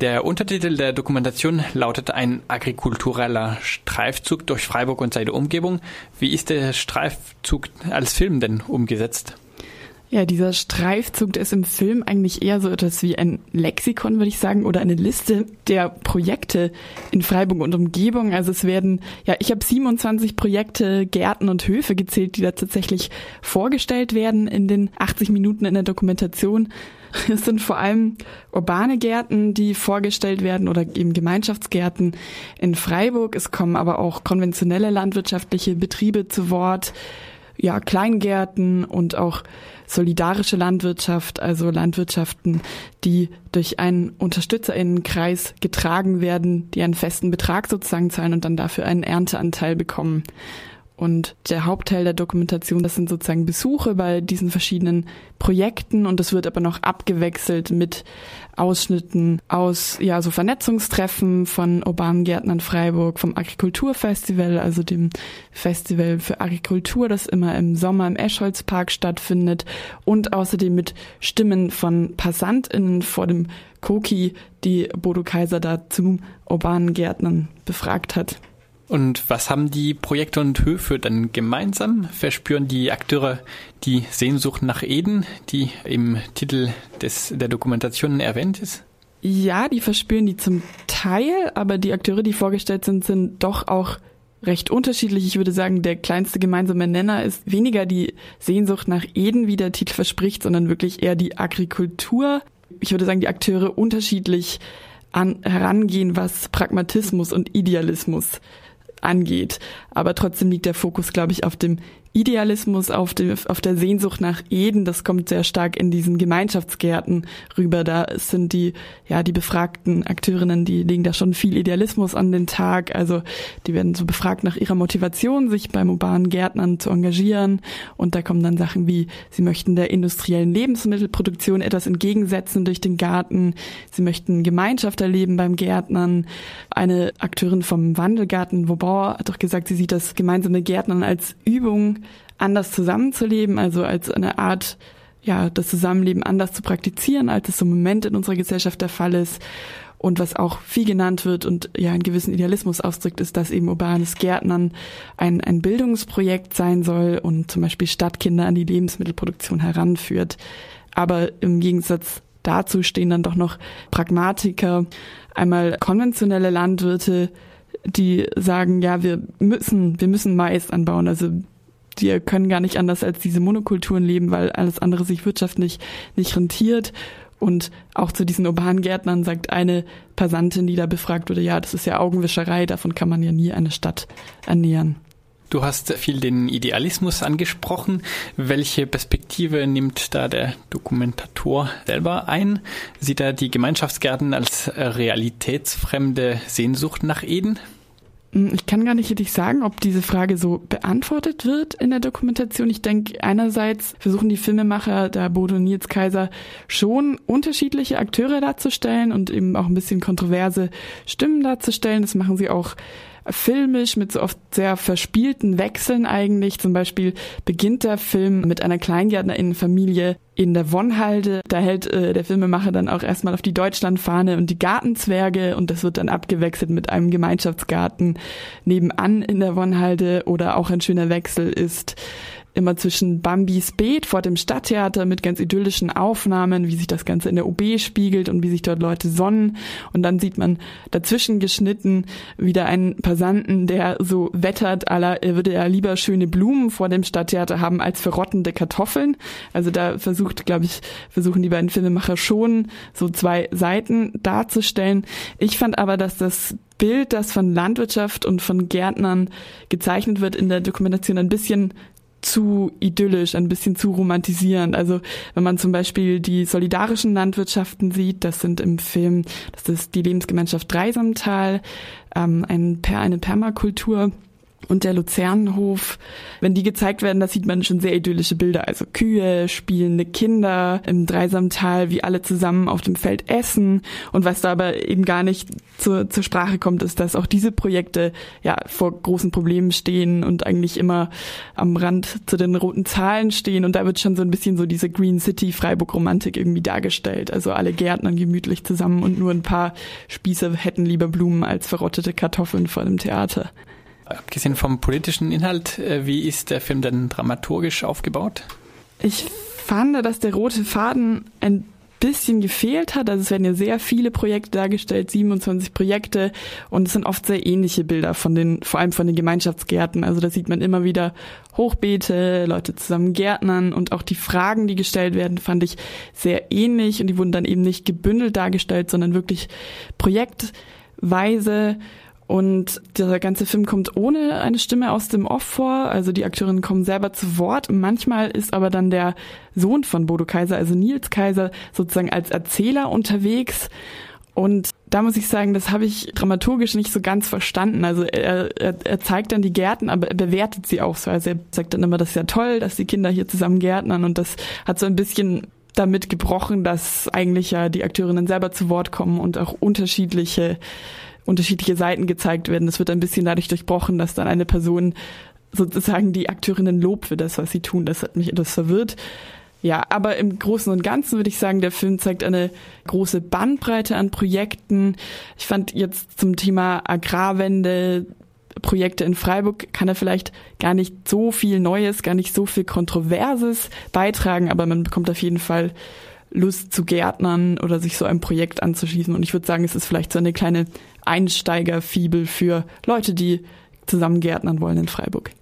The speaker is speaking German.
Der Untertitel der Dokumentation lautet ein agrikultureller Streifzug durch Freiburg und seine Umgebung. Wie ist der Streifzug als Film denn umgesetzt? Ja, dieser Streifzug, ist im Film eigentlich eher so etwas wie ein Lexikon, würde ich sagen, oder eine Liste der Projekte in Freiburg und Umgebung. Also es werden, ja, ich habe 27 Projekte, Gärten und Höfe gezählt, die da tatsächlich vorgestellt werden in den 80 Minuten in der Dokumentation. Es sind vor allem urbane Gärten, die vorgestellt werden oder eben Gemeinschaftsgärten in Freiburg. Es kommen aber auch konventionelle landwirtschaftliche Betriebe zu Wort ja, Kleingärten und auch solidarische Landwirtschaft, also Landwirtschaften, die durch einen Unterstützerinnenkreis getragen werden, die einen festen Betrag sozusagen zahlen und dann dafür einen Ernteanteil bekommen. Und der Hauptteil der Dokumentation, das sind sozusagen Besuche bei diesen verschiedenen Projekten und das wird aber noch abgewechselt mit Ausschnitten aus ja so Vernetzungstreffen von urbanen Gärtnern Freiburg, vom Agrikulturfestival, also dem Festival für Agrikultur, das immer im Sommer im Eschholzpark stattfindet und außerdem mit Stimmen von PassantInnen vor dem Koki, die Bodo Kaiser da zu urbanen Gärtnern befragt hat. Und was haben die Projekte und Höfe dann gemeinsam? Verspüren die Akteure die Sehnsucht nach Eden, die im Titel des, der Dokumentation erwähnt ist? Ja, die verspüren die zum Teil, aber die Akteure, die vorgestellt sind, sind doch auch recht unterschiedlich. Ich würde sagen, der kleinste gemeinsame Nenner ist weniger die Sehnsucht nach Eden, wie der Titel verspricht, sondern wirklich eher die Agrikultur. Ich würde sagen, die Akteure unterschiedlich an, herangehen, was Pragmatismus und Idealismus angeht. Aber trotzdem liegt der Fokus, glaube ich, auf dem Idealismus, auf, dem, auf der Sehnsucht nach Eden, das kommt sehr stark in diesen Gemeinschaftsgärten rüber. Da sind die, ja, die befragten Akteurinnen, die legen da schon viel Idealismus an den Tag. Also die werden so befragt nach ihrer Motivation, sich beim urbanen Gärtnern zu engagieren. Und da kommen dann Sachen wie, sie möchten der industriellen Lebensmittelproduktion etwas entgegensetzen durch den Garten. Sie möchten Gemeinschaft erleben beim Gärtnern. Eine Akteurin vom Wandelgarten Wobauer hat doch gesagt, sie sieht das gemeinsame Gärtnern als Übung anders zusammenzuleben, also als eine Art, ja, das Zusammenleben anders zu praktizieren, als es im Moment in unserer Gesellschaft der Fall ist. Und was auch viel genannt wird und ja einen gewissen Idealismus ausdrückt, ist, dass eben urbanes Gärtnern ein, ein Bildungsprojekt sein soll und zum Beispiel Stadtkinder an die Lebensmittelproduktion heranführt. Aber im Gegensatz dazu stehen dann doch noch Pragmatiker, einmal konventionelle Landwirte, die sagen, ja, wir müssen, wir müssen Mais anbauen. Also wir können gar nicht anders als diese Monokulturen leben, weil alles andere sich wirtschaftlich nicht rentiert. Und auch zu diesen urbanen Gärtnern sagt eine Passantin, die da befragt wurde, ja, das ist ja Augenwischerei, davon kann man ja nie eine Stadt ernähren. Du hast viel den Idealismus angesprochen. Welche Perspektive nimmt da der Dokumentator selber ein? Sieht er die Gemeinschaftsgärten als realitätsfremde Sehnsucht nach Eden? Hm, ich kann gar nicht richtig sagen, ob diese Frage so beantwortet wird in der Dokumentation. Ich denke, einerseits versuchen die Filmemacher, da Bodo und Nils Kaiser, schon unterschiedliche Akteure darzustellen und eben auch ein bisschen kontroverse Stimmen darzustellen. Das machen sie auch filmisch mit so oft sehr verspielten Wechseln eigentlich. Zum Beispiel beginnt der Film mit einer Kleingärtnerinnenfamilie in der Wonhalde. Da hält äh, der Filmemacher dann auch erstmal auf die Deutschlandfahne und die Gartenzwerge und das wird dann abgewechselt mit einem Gemeinschaftsgarten nebenan in der Wonhalde oder auch ein schöner Wechsel ist immer zwischen Bambis Beet vor dem Stadttheater mit ganz idyllischen Aufnahmen, wie sich das Ganze in der OB spiegelt und wie sich dort Leute sonnen. Und dann sieht man dazwischen geschnitten wieder einen Passanten, der so wettert, aller, er würde ja lieber schöne Blumen vor dem Stadttheater haben als verrottende Kartoffeln. Also da versucht, glaube ich, versuchen die beiden Filmemacher schon so zwei Seiten darzustellen. Ich fand aber, dass das Bild, das von Landwirtschaft und von Gärtnern gezeichnet wird in der Dokumentation, ein bisschen zu idyllisch, ein bisschen zu romantisierend. Also wenn man zum Beispiel die solidarischen Landwirtschaften sieht, das sind im Film, das ist die Lebensgemeinschaft Dreisamtal, ähm, ein, eine Permakultur und der Luzernenhof, wenn die gezeigt werden, da sieht man schon sehr idyllische Bilder. Also Kühe, spielende Kinder im Dreisamtal, wie alle zusammen auf dem Feld essen. Und was da aber eben gar nicht zur, zur Sprache kommt, ist, dass auch diese Projekte ja vor großen Problemen stehen und eigentlich immer am Rand zu den roten Zahlen stehen. Und da wird schon so ein bisschen so diese Green City Freiburg-Romantik irgendwie dargestellt. Also alle Gärtnern gemütlich zusammen und nur ein paar Spieße hätten lieber Blumen als verrottete Kartoffeln vor dem Theater. Abgesehen vom politischen Inhalt, äh, wie ist der Film denn dramaturgisch aufgebaut? Ich fand, dass der rote Faden ein bisschen gefehlt hat. Also es werden ja sehr viele Projekte dargestellt, 27 Projekte und es sind oft sehr ähnliche Bilder von den, vor allem von den Gemeinschaftsgärten. Also da sieht man immer wieder Hochbeete, Leute zusammen Gärtnern und auch die Fragen, die gestellt werden, fand ich sehr ähnlich und die wurden dann eben nicht gebündelt dargestellt, sondern wirklich projektweise und dieser ganze Film kommt ohne eine Stimme aus dem Off vor. Also die Akteurinnen kommen selber zu Wort. Manchmal ist aber dann der Sohn von Bodo Kaiser, also Nils Kaiser, sozusagen als Erzähler unterwegs. Und da muss ich sagen, das habe ich dramaturgisch nicht so ganz verstanden. Also er, er, er zeigt dann die Gärten, aber er bewertet sie auch so. Also er sagt dann immer, das ist ja toll, dass die Kinder hier zusammen gärtnern und das hat so ein bisschen damit gebrochen, dass eigentlich ja die Akteurinnen selber zu Wort kommen und auch unterschiedliche unterschiedliche Seiten gezeigt werden. Es wird ein bisschen dadurch durchbrochen, dass dann eine Person sozusagen die Akteurinnen lobt für das, was sie tun. Das hat mich etwas verwirrt. Ja, aber im Großen und Ganzen würde ich sagen, der Film zeigt eine große Bandbreite an Projekten. Ich fand jetzt zum Thema Agrarwende, Projekte in Freiburg kann er vielleicht gar nicht so viel Neues, gar nicht so viel Kontroverses beitragen, aber man bekommt auf jeden Fall Lust zu Gärtnern oder sich so einem Projekt anzuschließen. Und ich würde sagen, es ist vielleicht so eine kleine Einsteigerfibel für Leute, die zusammen Gärtnern wollen in Freiburg.